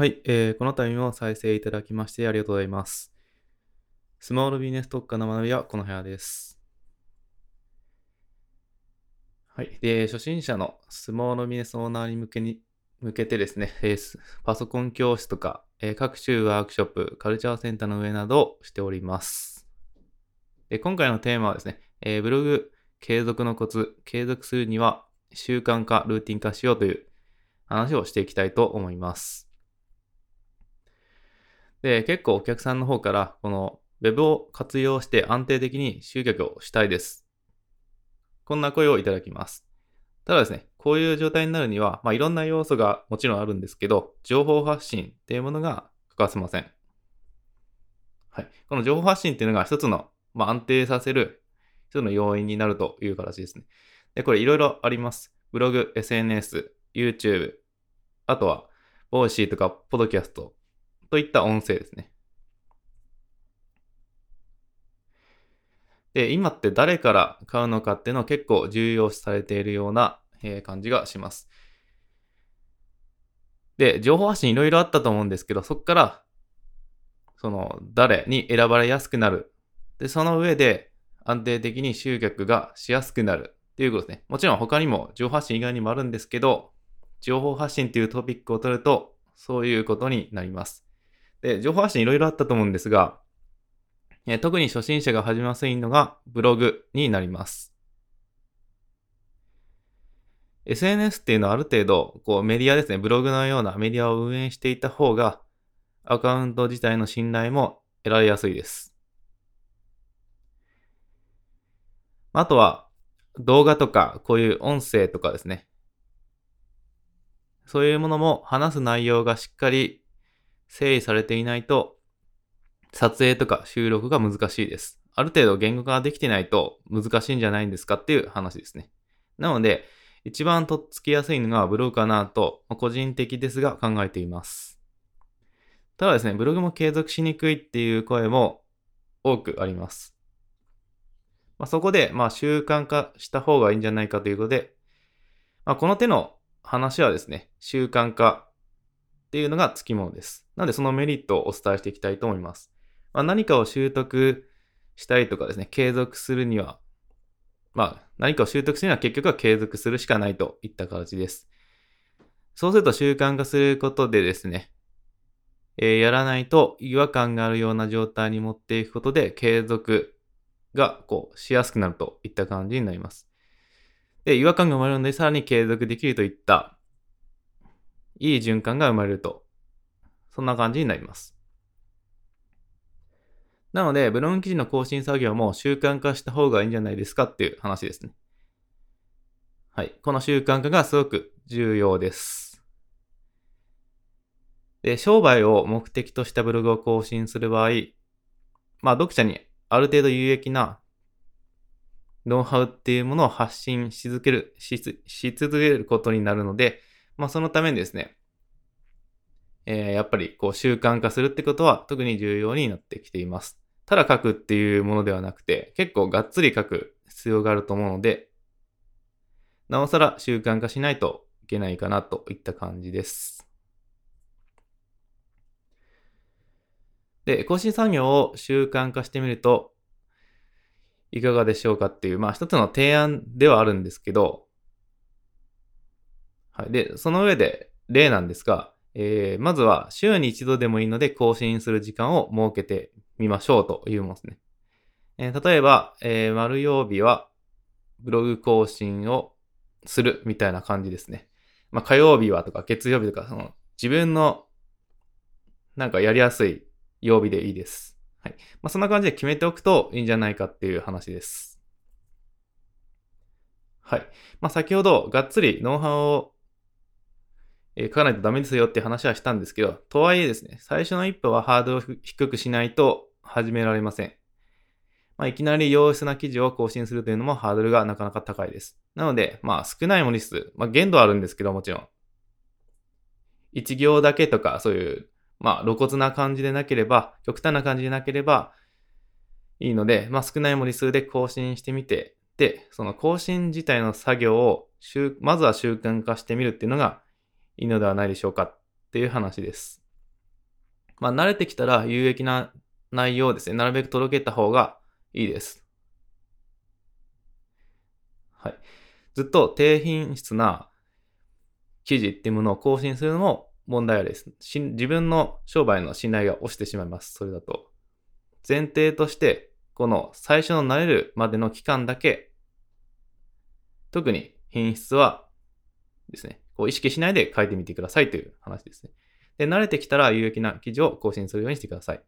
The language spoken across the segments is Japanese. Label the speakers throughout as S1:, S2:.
S1: はい、えー、この度も再生いただきましてありがとうございます。スモールビジネス特化の学びはこの部屋です。はい。で、初心者のスモールビジネスオーナーに向けに、向けてですね、えー、パソコン教室とか、えー、各種ワークショップ、カルチャーセンターの上などをしております。で今回のテーマはですね、えー、ブログ継続のコツ、継続するには習慣化、ルーティン化しようという話をしていきたいと思います。で、結構お客さんの方から、この Web を活用して安定的に集客をしたいです。こんな声をいただきます。ただですね、こういう状態になるには、まあ、いろんな要素がもちろんあるんですけど、情報発信っていうものが欠かせません。はい。この情報発信っていうのが一つの、まあ、安定させる一つの要因になるという形ですね。で、これいろいろあります。ブログ、SNS、YouTube、あとは、 Voicy とか、ポッドキャスト、といった音声ですね。で、今って誰から買うのかっていうのは結構重要視されているような、え、感じがします。で、情報発信いろいろあったと思うんですけど、そこから、その、誰に選ばれやすくなる。で、その上で安定的に集客がしやすくなるっていうことですね。もちろん他にも情報発信以外にもあるんですけど、情報発信っていうトピックを取ると、そういうことになります。で、情報発信いろいろあったと思うんですが、え特に初心者が始めやすいのがブログになります。SNS っていうのはある程度、こうメディアですね、ブログのようなメディアを運営していた方が、アカウント自体の信頼も得られやすいです。あとは、動画とか、こういう音声とかですね。そういうものも話す内容がしっかり整理されていないと、撮影とか収録が難しいです。ある程度言語化ができてないと難しいんじゃないんですかっていう話ですね。なので、一番とっつきやすいのがブログかなと、個人的ですが考えています。ただですね、ブログも継続しにくいっていう声も多くあります。まあ、そこで、まあ、習慣化した方がいいんじゃないかということで、まあ、この手の話はですね、習慣化っていうのがつきものです。なのでそのメリットをお伝えしていきたいと思います。まあ、何かを習得したいとかですね、継続するには、まあ何かを習得するには結局は継続するしかないといった形です。そうすると習慣化することでですね、えー、やらないと違和感があるような状態に持っていくことで継続がこうしやすくなるといった感じになります。で、違和感が生まれるのでさらに継続できるといったいい循環が生まれると。そんな感じになります。なので、ブログ記事の更新作業も習慣化した方がいいんじゃないですかっていう話ですね。はい。この習慣化がすごく重要です。で、商売を目的としたブログを更新する場合、まあ、読者にある程度有益なノウハウっていうものを発信し続ける、し続けることになるので、まあ、そのためにですね、えー、やっぱりこう習慣化するってことは特に重要になってきています。ただ書くっていうものではなくて、結構がっつり書く必要があると思うので、なおさら習慣化しないといけないかなといった感じです。で、更新作業を習慣化してみると、いかがでしょうかっていう、まあ一つの提案ではあるんですけど、はい。で、その上で例なんですが、えー、まずは週に一度でもいいので更新する時間を設けてみましょうというものですね。えー、例えば、えー、丸曜日はブログ更新をするみたいな感じですね。まあ、火曜日はとか月曜日とか、その自分のなんかやりやすい曜日でいいです。はい。まあ、そんな感じで決めておくといいんじゃないかっていう話です。はい。まあ、先ほどがっつりノウハウをえー、書かないとダメですよって話はしたんですけど、とはいえですね、最初の一歩はハードルを低くしないと始められません。まあ、いきなり良質な記事を更新するというのもハードルがなかなか高いです。なので、まあ少ない文字数、まあ限度はあるんですけどもちろん。一行だけとか、そういう、まあ露骨な感じでなければ、極端な感じでなければいいので、まあ少ない文字数で更新してみて、で、その更新自体の作業をまずは習慣化してみるっていうのがいいのではないでしょうかっていう話です。まあ、慣れてきたら有益な内容をですね、なるべく届けた方がいいです。はい。ずっと低品質な記事っていうものを更新するのも問題あです。自分の商売の信頼が落ちてしまいます。それだと。前提として、この最初の慣れるまでの期間だけ、特に品質はですね、こう意識しないで書いてみてくださいという話ですね。で、慣れてきたら有益な記事を更新するようにしてください。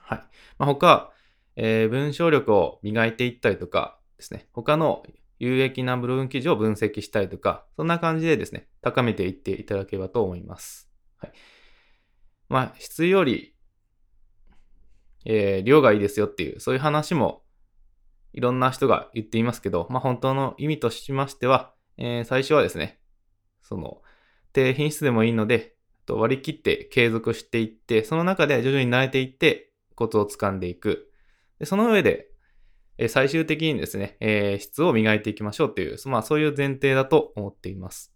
S1: はい。まあ、他、えー、文章力を磨いていったりとかですね、他の有益なブログ記事を分析したりとか、そんな感じでですね、高めていっていただければと思います。はい。まあ、質より、えー、量がいいですよっていう、そういう話もいろんな人が言っていますけど、まあ本当の意味としましては、えー、最初はですね、その、低品質でもいいので、割り切って継続していって、その中で徐々に慣れていって、コツをつかんでいく。でその上で、え最終的にですね、えー、質を磨いていきましょうっていう、まあそういう前提だと思っています。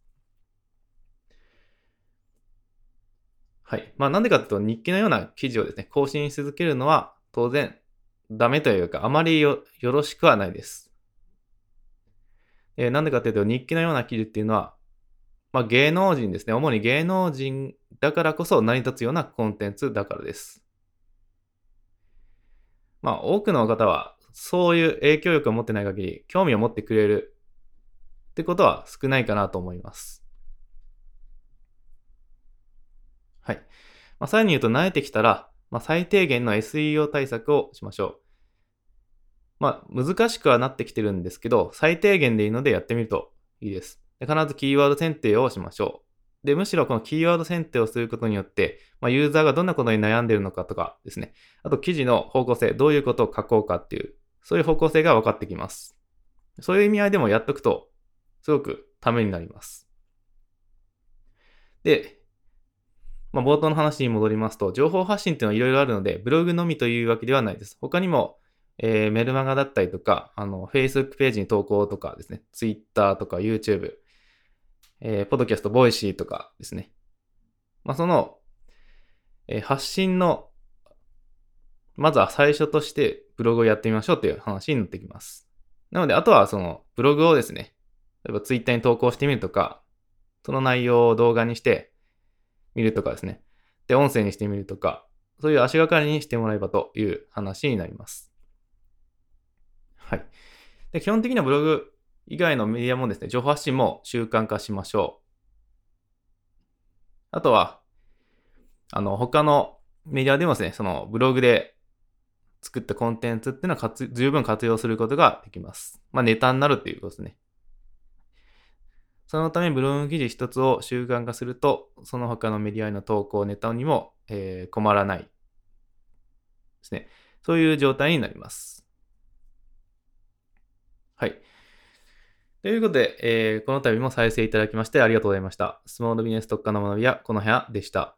S1: はい。まあなんでかというと日記のような記事をですね、更新し続けるのは当然ダメというかあまりよろしくはないです。えー、なんでかというと日記のような記事っていうのは、まあ芸能人ですね、主に芸能人だからこそ成り立つようなコンテンツだからです。まあ多くの方はそういう影響力を持ってない限り興味を持ってくれるってことは少ないかなと思います。はい。まあ、さらに言うと慣れてきたら、まあ、最低限の SEO 対策をしましょう。まあ、難しくはなってきてるんですけど、最低限でいいのでやってみるといいです。で必ずキーワード選定をしましょう。で、むしろこのキーワード選定をすることによって、まあ、ユーザーがどんなことに悩んでいるのかとかですね。あと、記事の方向性、どういうことを書こうかっていう、そういう方向性が分かってきます。そういう意味合いでもやっとくと、すごくためになります。で、まあ、冒頭の話に戻りますと、情報発信っていうのはいろいろあるので、ブログのみというわけではないです。他にも、えー、メルマガだったりとか、あの、Facebook ページに投稿とかですね、Twitter とか YouTube、えー、ポッドキャスト、 Voicy とかですね。まあ、その、えー、発信の、まずは最初としてブログをやってみましょうという話になってきます。なので、あとはそのブログをですね、例えば Twitter に投稿してみるとか、その内容を動画にしてみるとかですね。で、音声にしてみるとか、そういう足がかりにしてもらえばという話になります。はい。で、基本的にはブログ以外のメディアもですね、情報発信も習慣化しましょう。あとは、あの、他のメディアでもですね、そのブログで作ったコンテンツっていうのは十分活用することができます。まあ、ネタになるっていうことですね。そのため、ブログ記事一つを習慣化すると、その他のメディアへの投稿、ネタにも、えー、困らないですね。そういう状態になります。はい。ということで、えー、この度も再生いただきましてありがとうございました。スモールビジネス特化の学びはこの部屋でした。